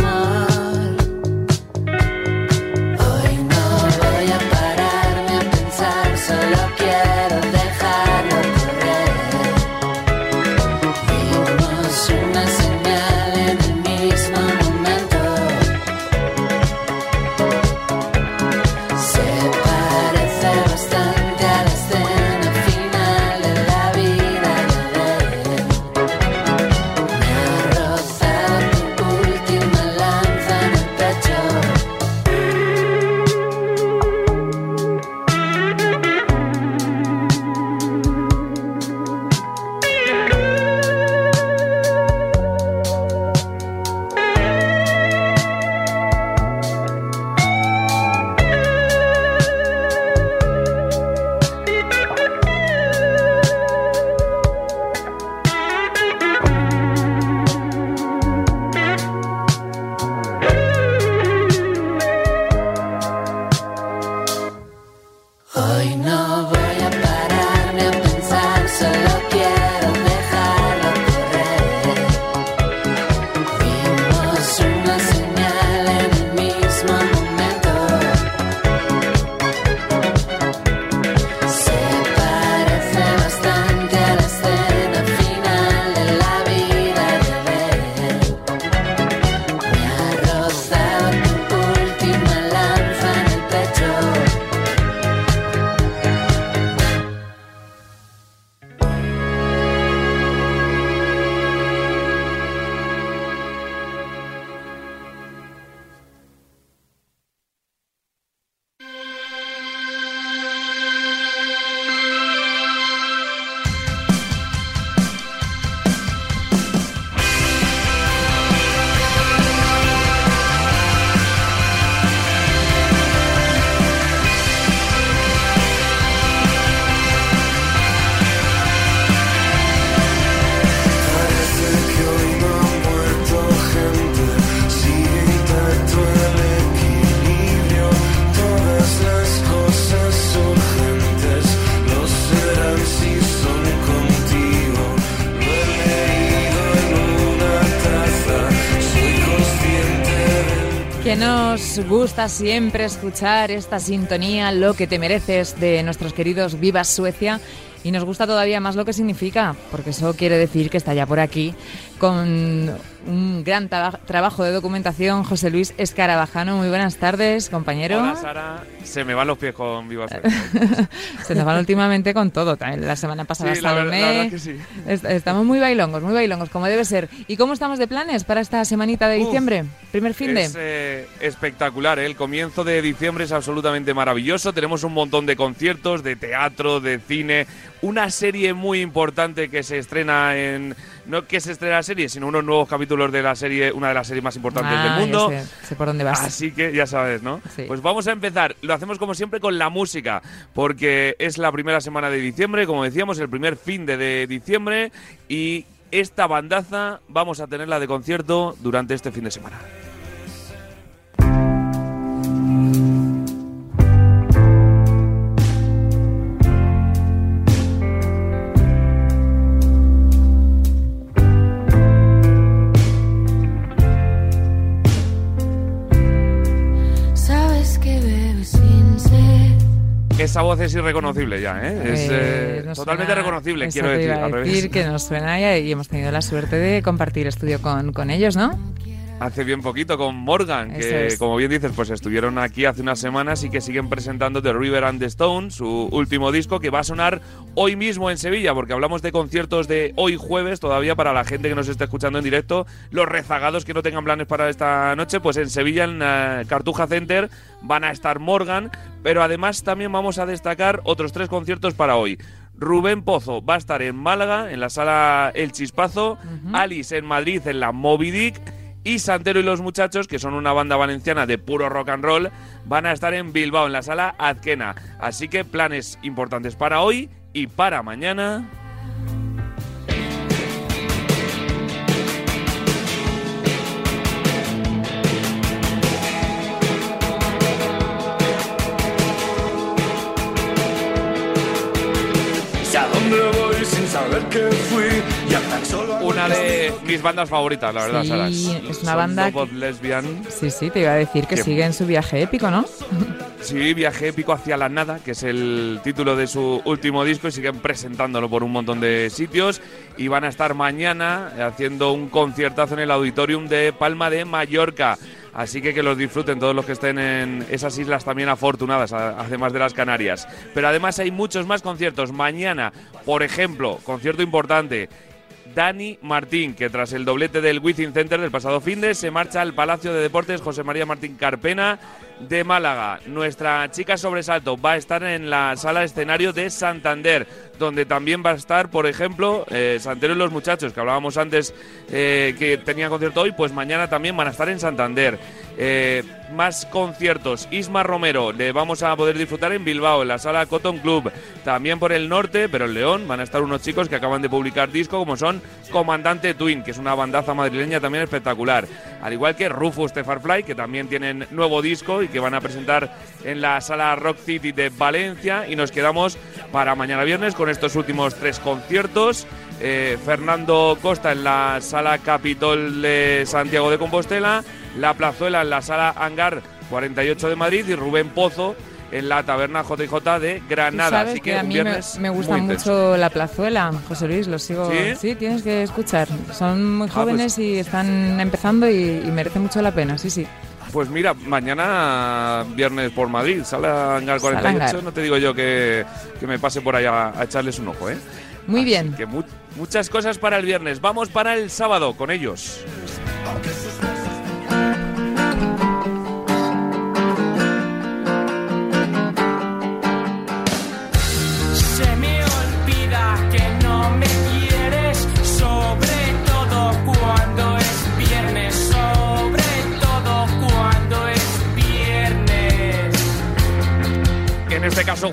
gusta siempre escuchar esta sintonía, lo que te mereces de nuestros queridos Vivas Suecia. Y nos gusta todavía más lo que significa, porque eso quiere decir que está ya por aquí con un gran trabajo de documentación, José Luis Escarabajano. Muy buenas tardes, compañero. Hola, Sara. Se me van los pies con Viva Se nos van últimamente con todo. También la semana pasada sí, la sí. Estamos muy bailongos, muy bailongos, como debe ser. ¿Y cómo estamos de planes para esta semanita de diciembre? Primer fin de. Eh, espectacular, ¿eh? el comienzo de diciembre es absolutamente maravilloso. Tenemos un montón de conciertos, de teatro, de cine, una serie muy importante que se estrena en no que se estrena la serie, sino unos nuevos capítulos de la serie, una de las series más importantes del mundo. sé, por dónde vas. Así que ya sabes, ¿no? Pues vamos a empezar. Lo hacemos como siempre con la música, porque es la primera semana de diciembre, como decíamos, el primer fin de, de diciembre y esta bandaza vamos a tenerla de concierto durante este fin de semana. Esa voz es irreconocible ya, ¿eh? Es eh, totalmente reconocible, quiero decir. Al decir que nos suena y, hemos tenido la suerte de compartir estudio con, con ellos, ¿no? Hace bien poquito con Morgan, que como bien dices, pues estuvieron aquí hace unas semanas y que siguen presentando The River and the Stone, su último disco, que va a sonar hoy mismo en Sevilla, porque hablamos de conciertos de hoy jueves, todavía para la gente que nos está escuchando en directo, los rezagados que no tengan planes para esta noche, pues en Sevilla, en eh, Cartuja Center, van a estar Morgan, pero además también vamos a destacar otros tres conciertos para hoy. Rubén Pozo va a estar en Málaga, en la sala El Chispazo, Alice en Madrid, en la Moby Dick, y Santero y los muchachos, que son una banda valenciana de puro rock and roll, van a estar en Bilbao, en la sala Azquena. Así que planes importantes para hoy y para mañana. Una de mis bandas favoritas, la verdad, sí, Es una banda. lesbian. Sí, sí, te iba a decir que, sigue en su viaje épico, ¿no? Sí, viaje épico hacia la nada, que es el título de su último disco, y siguen presentándolo por un montón de sitios. Y van a estar mañana haciendo un conciertazo en el Auditorium de Palma de Mallorca. Así que que los disfruten todos los que estén en esas islas también afortunadas, además de las Canarias. Pero además hay muchos más conciertos. Mañana, por ejemplo, concierto importante. Dani Martín, que tras el doblete del Within Center del pasado fin de se marcha al Palacio de Deportes José María Martín Carpena de Málaga. Nuestra chica sobresalto va a estar en la sala escenario de Santander, donde también va a estar, por ejemplo, eh, Santero y los muchachos, que hablábamos antes eh, que tenían concierto hoy, pues mañana también van a estar en Santander. Eh, más conciertos. Isma Romero, le vamos a poder disfrutar en Bilbao, en la sala Cotton Club. También por el norte, pero en León, van a estar unos chicos que acaban de publicar disco, como son Comandante Twin, que es una bandaza madrileña también espectacular. Al igual que Rufus Tefarfly, que también tienen nuevo disco y que van a presentar en la sala Rock City de Valencia. Y nos quedamos para mañana viernes con estos últimos tres conciertos. Eh, Fernando Costa en la sala Capitol de Santiago de Compostela, La Plazuela en la sala Hangar 48 de Madrid y Rubén Pozo en la taberna JJ de Granada. Así que, a mí me, gusta mucho la plazuela, José Luis, lo sigo. ¿Sí? tienes que escuchar. Son muy ah, pues jóvenes y están empezando y, y merece mucho la pena, sí, sí. Pues mira, mañana viernes por Madrid, sala Hangar 48, no te digo yo que, me pase por allá a, echarles un ojo, ¿eh? Muy bien. Que muchas cosas para el viernes. Vamos para el sábado con ellos.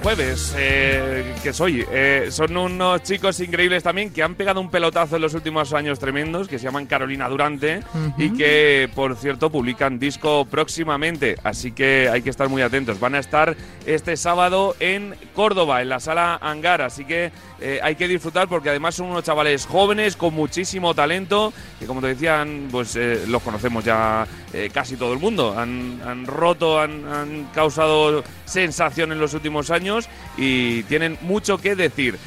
Jueves, eh, que soy. Eh, son unos chicos increíbles también que han pegado un pelotazo en los últimos años tremendos, que se llaman Carolina Durante y que, por cierto, publican disco próximamente. Así que hay que estar muy atentos. Van a estar este sábado en Córdoba, en la sala Hangar. Así que eh, hay que disfrutar porque además son unos chavales jóvenes con muchísimo talento, que como te decían, pues los conocemos ya casi todo el mundo. Han, roto, han, han causado sensación en los últimos años y tienen mucho que decir.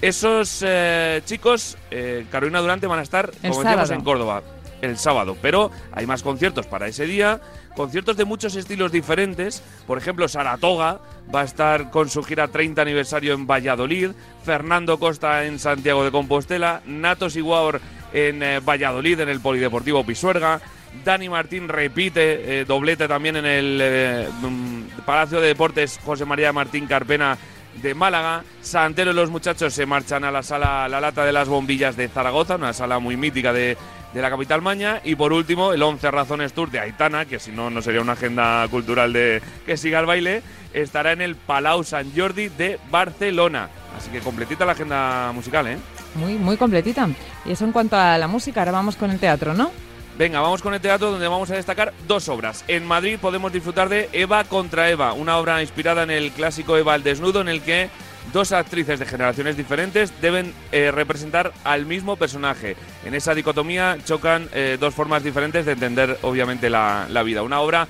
Esos eh, chicos, eh, Carolina Durante, van a estar, como decíamos, en Córdoba el sábado, pero hay más conciertos para ese día, conciertos de muchos estilos diferentes. Por ejemplo, Saratoga va a estar con su gira 30 aniversario en Valladolid, Fernando Costa en Santiago de Compostela, Natos Iguaor en eh, Valladolid, en el Polideportivo Pisuerga, Dani Martín repite, eh, doblete también en el eh, mm, Palacio de Deportes José María Martín Carpena de Málaga. Santero y los muchachos se marchan a la sala La Lata de las Bombillas de Zaragoza, una sala muy mítica de, la capital maña. Y por último, el 11 Razones Tour de Aitana, que si no, no sería una agenda cultural de que siga el baile, estará en el Palau San Jordi de Barcelona. Así que completita la agenda musical, ¿eh? Muy, muy completita. Y eso en cuanto a la música, ahora vamos con el teatro, ¿no? Venga, vamos con el teatro donde vamos a destacar dos obras. En Madrid podemos disfrutar de Eva contra Eva, una obra inspirada en el clásico Eva al desnudo en el que dos actrices de generaciones diferentes deben eh, representar al mismo personaje. En esa dicotomía chocan eh, dos formas diferentes de entender obviamente la, vida. Una obra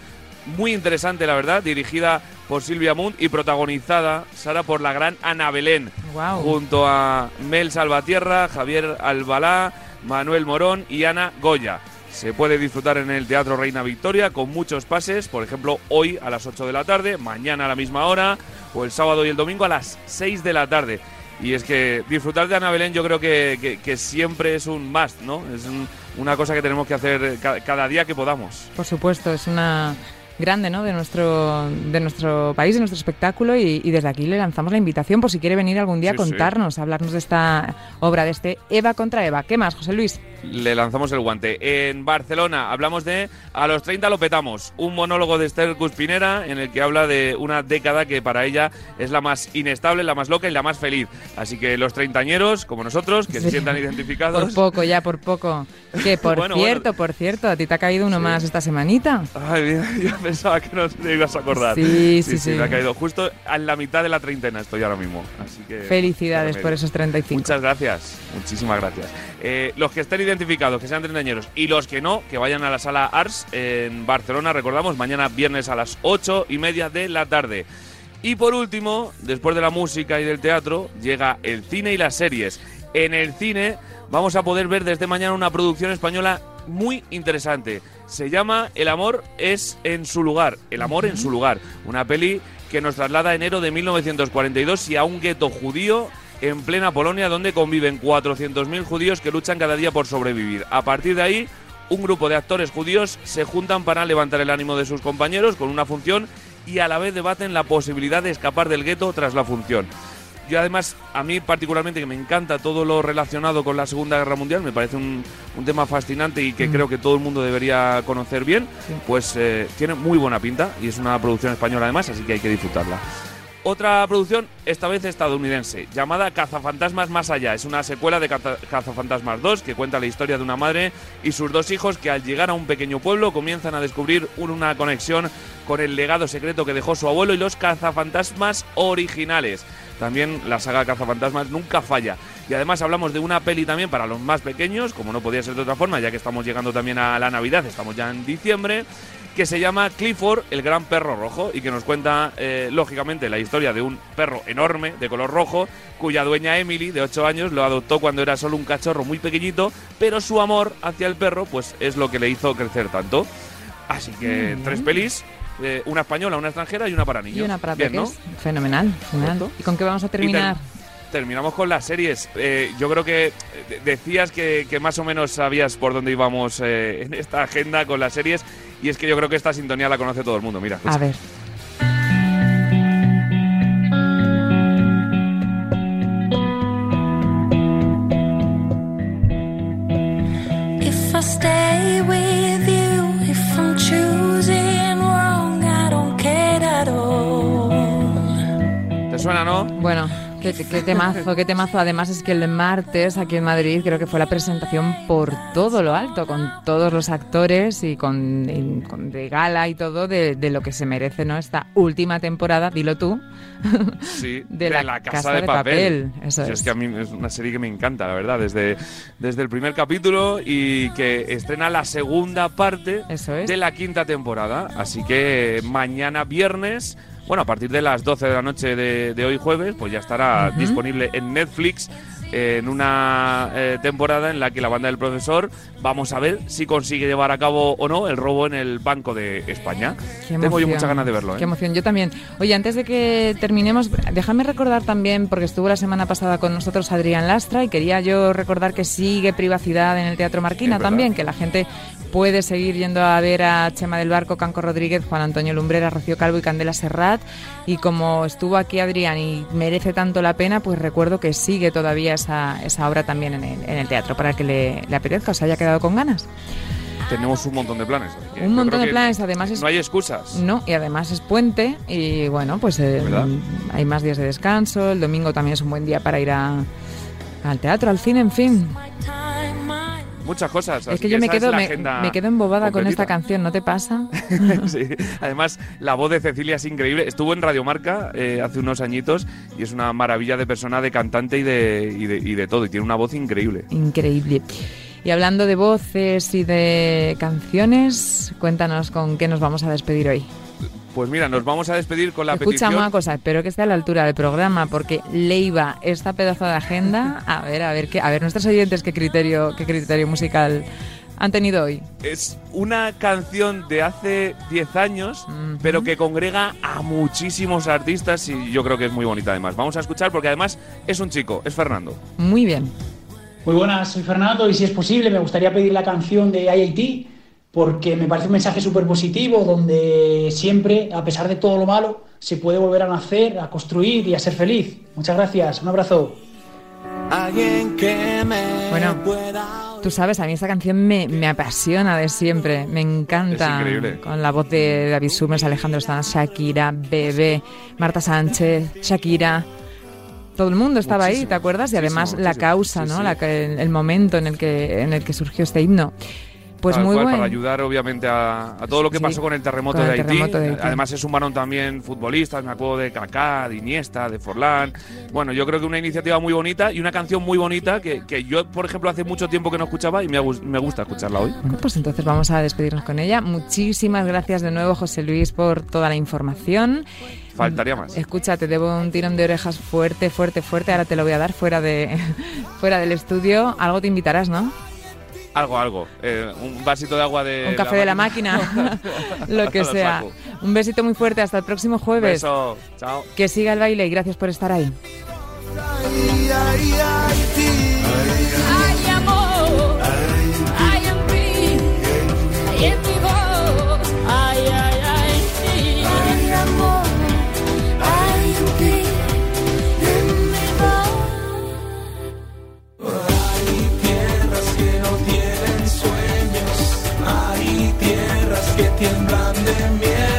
muy interesante, la verdad, dirigida por Silvia Munt y protagonizada, Sara, por la gran Ana Belén, junto a Mel Salvatierra, Javier Albalá, Manuel Morón y Ana Goya. Se puede disfrutar en el Teatro Reina Victoria con muchos pases, por ejemplo, hoy a las 8 de la tarde, mañana a la misma hora, o el sábado y el domingo a las 6 de la tarde. Y es que disfrutar de Ana Belén yo creo que, siempre es un must, ¿no? Es una cosa que tenemos que hacer cada día que podamos. Por supuesto, es una grande ¿no? de, nuestro, de nuestro país, de nuestro espectáculo y, desde aquí le lanzamos la invitación por si quiere venir algún día a contarnos, a hablarnos de esta obra, de este Eva contra Eva. ¿Qué más, José Luis? Le lanzamos el guante. En Barcelona hablamos de A los 30 lo petamos, un monólogo de Esther Cuspinera en el que habla de una década que para ella es la más inestable, la más loca y la más feliz. Así que los treintañeros, como nosotros, que se sientan identificados. Por poco, ya, por poco. Que por cierto, por cierto, a ti te ha caído uno más esta semanita. Ay, yo pensaba que no te ibas a acordar. Sí, sí, sí. me ha caído justo a la mitad de la treintena estoy ahora mismo. Así que Felicidades por esos 35. Muchas gracias, muchísimas gracias. Eh, los que estén identificados, que sean treintañeros, y los que no, que vayan a la sala Ars en Barcelona, recordamos, mañana viernes a las ocho y media de la tarde. Y por último, después de la música y del teatro, llega el cine y las series. En el cine vamos a poder ver desde mañana una producción española muy interesante. Se llama El amor es en su lugar. El amor en su lugar. Una peli que nos traslada a enero de 1942 y a un gueto judío en plena Polonia donde conviven 400.000 judíos que luchan cada día por sobrevivir. A partir de ahí, un grupo de actores judíos se juntan para levantar el ánimo de sus compañeros con una función y a la vez debaten la posibilidad de escapar del gueto tras la función. Y además, a mí particularmente, que me encanta todo lo relacionado con la Segunda Guerra Mundial, me parece un, tema fascinante y que mm. creo que todo el mundo debería conocer bien, pues eh, tiene muy buena pinta y es una producción española además, así que hay que disfrutarla. Otra producción, esta vez estadounidense, llamada Cazafantasmas Más Allá. Es una secuela de Cazafantasmas 2 que cuenta la historia de una madre y sus dos hijos que al llegar a un pequeño pueblo comienzan a descubrir una conexión con el legado secreto que dejó su abuelo y los cazafantasmas originales. También la saga Cazafantasmas nunca falla. Y además hablamos de una peli también para los más pequeños, como no podía ser de otra forma, ya que estamos llegando también a la Navidad, estamos ya en diciembre que se llama Clifford, el gran perro rojo, y que nos cuenta, eh, lógicamente, la historia de un perro enorme, de color rojo, cuya dueña Emily, de 8 años, lo adoptó cuando era solo un cachorro muy pequeñito, pero su amor hacia el perro, pues es lo que le hizo crecer tanto. Así que tres pelis, eh, una española, una extranjera y una para niños. Y una para pequeños. Fenomenal, ¿Y con qué vamos a terminar? terminamos con las series. Eh, yo creo que decías que, más o menos sabías por dónde íbamos en esta agenda con las series. Y es que yo creo que esta sintonía la conoce todo el mundo. Mira, A ver. Bueno, qué, qué temazo, qué temazo. Además es que el martes aquí en Madrid creo que fue la presentación por todo lo alto, con todos los actores y con, y con de gala y todo de, de lo que se merece, ¿no? Esta última temporada, dilo tú, Sí, de, la, Casa, de, Papel. Eso Sí, es. es que a mí es una serie que me encanta, la verdad, desde, desde el primer capítulo y que estrena la segunda parte Eso es. de la quinta temporada. Así que mañana viernes, bueno, a partir de las 12 de la noche de, de hoy jueves, pues ya estará disponible en Netflix. En una eh, temporada en la que la banda del profesor vamos a ver si consigue llevar a cabo o no el robo en el Banco de España. Tengo yo muchas ganas de verlo. ¿eh? Qué emoción, yo también. Oye, antes de que terminemos, déjame recordar también, porque estuvo la semana pasada con nosotros Adrián Lastra y quería yo recordar que sigue privacidad en el Teatro Marquina también, que la gente puede seguir yendo a ver a Chema del Barco, Canco Rodríguez, Juan Antonio Lumbrera, Rocío Calvo y Candela Serrat. Y como estuvo aquí Adrián y merece tanto la pena, pues recuerdo que sigue todavía esa, esa obra también en el, en el teatro, para que le, le apetezca, os haya quedado con ganas. Tenemos un montón de planes. así que Un montón de planes, además es No hay excusas. No, y además es puente y bueno, pues eh, hay más días de descanso, el domingo también es un buen día para ir a- al teatro, al cine, en fin. Muchas cosas. es que yo me quedo, me, quedo embobada con esta canción, ¿no te pasa? Sí. Además, la voz de Cecilia es increíble. Estuvo en Radiomarca eh, hace unos añitos y es una maravilla de persona, de cantante y de, y de, y de todo. Y tiene una voz increíble. Increíble. Y hablando de voces y de canciones, cuéntanos con qué nos vamos a despedir hoy. Pues mira, nos vamos a despedir con la Escucha petición. una cosa, espero que esté a la altura del programa, porque Leiva, esta pedazo de agenda, a ver, a ver qué, a ver nuestros oyentes qué criterio, qué criterio musical han tenido hoy. Es una canción de hace 10 años, pero que congrega a muchísimos artistas y yo creo que es muy bonita además. Vamos a escuchar porque además es un chico, es Fernando. Muy bien. Muy buenas, soy Fernando y si es posible me gustaría pedir la canción de IIT porque me parece un mensaje súper positivo donde siempre, a pesar de todo lo malo, se puede volver a nacer, a construir y a ser feliz. Muchas gracias, un abrazo. Bueno, tú sabes, a mí esta canción me, me apasiona de siempre, me encanta. Es increíble. Con la voz de David Summers, Alejandro Sanz, Shakira, Bebé, Marta Sánchez, Shakira. Todo el mundo estaba ahí, Muchísimo, ¿te acuerdas? Y además muchísimo, la causa, Sí, ¿no? sí. La que- el, el momento en el que en el que surgió este himno. Pues muy cual, bueno. Para ayudar, obviamente, a, a todo lo que Sí, pasó con el terremoto, con de, el Haití. terremoto de Haití. Además, es un varón también futbolista. Me acuerdo de Kaká, de Iniesta, de Forlán. Bueno, yo creo que una iniciativa muy bonita y una canción muy bonita que, que yo, por ejemplo, hace mucho tiempo que no escuchaba y me, me gusta escucharla hoy. Bueno, pues entonces vamos a despedirnos con ella. Muchísimas gracias de nuevo, José Luis, por toda la información. Faltaría más. Escucha, te debo un tirón de orejas fuerte, fuerte, fuerte. Ahora te lo voy a dar fuera de fuera del estudio. Algo te invitarás, ¿no? Algo, algo. Eh, un vasito de agua de. un café de la máquina, lo que sea. Un besito muy fuerte. Hasta el próximo jueves. beso. Chao. Que siga el baile y gracias por estar ahí. Ay, amor, ay, tiemblan de miedo,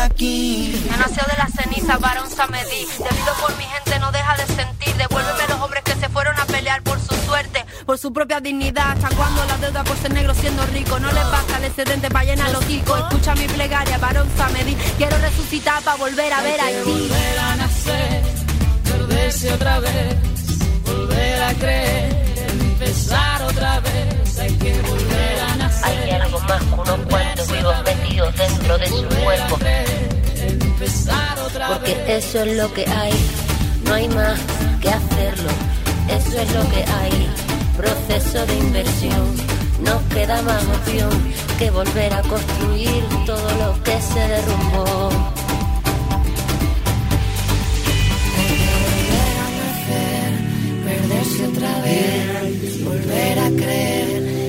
aquí. Yo nació de la ceniza, varón Samedí. Debido por mi gente no deja de sentir. Devuélveme los hombres que se fueron a pelear por su suerte, por su propia dignidad. Hasta cuando la deuda por ser negro siendo rico no le pasa al excedente para llenar los hijos. Escucha mi plegaria, varón Samedí. Quiero resucitar para volver a ver a ti. volver a nacer, perderse otra vez, volver a creer, empezar otra vez. Hay que volver. Hay algo más que unos cuantos vivos metidos dentro de su cuerpo. Porque eso es lo que hay, no hay más que hacerlo. Eso es lo que hay, proceso de inversión no queda más opción que volver a construir todo lo que se derrumbó. Volver a nacer, perderse otra vez, volver a creer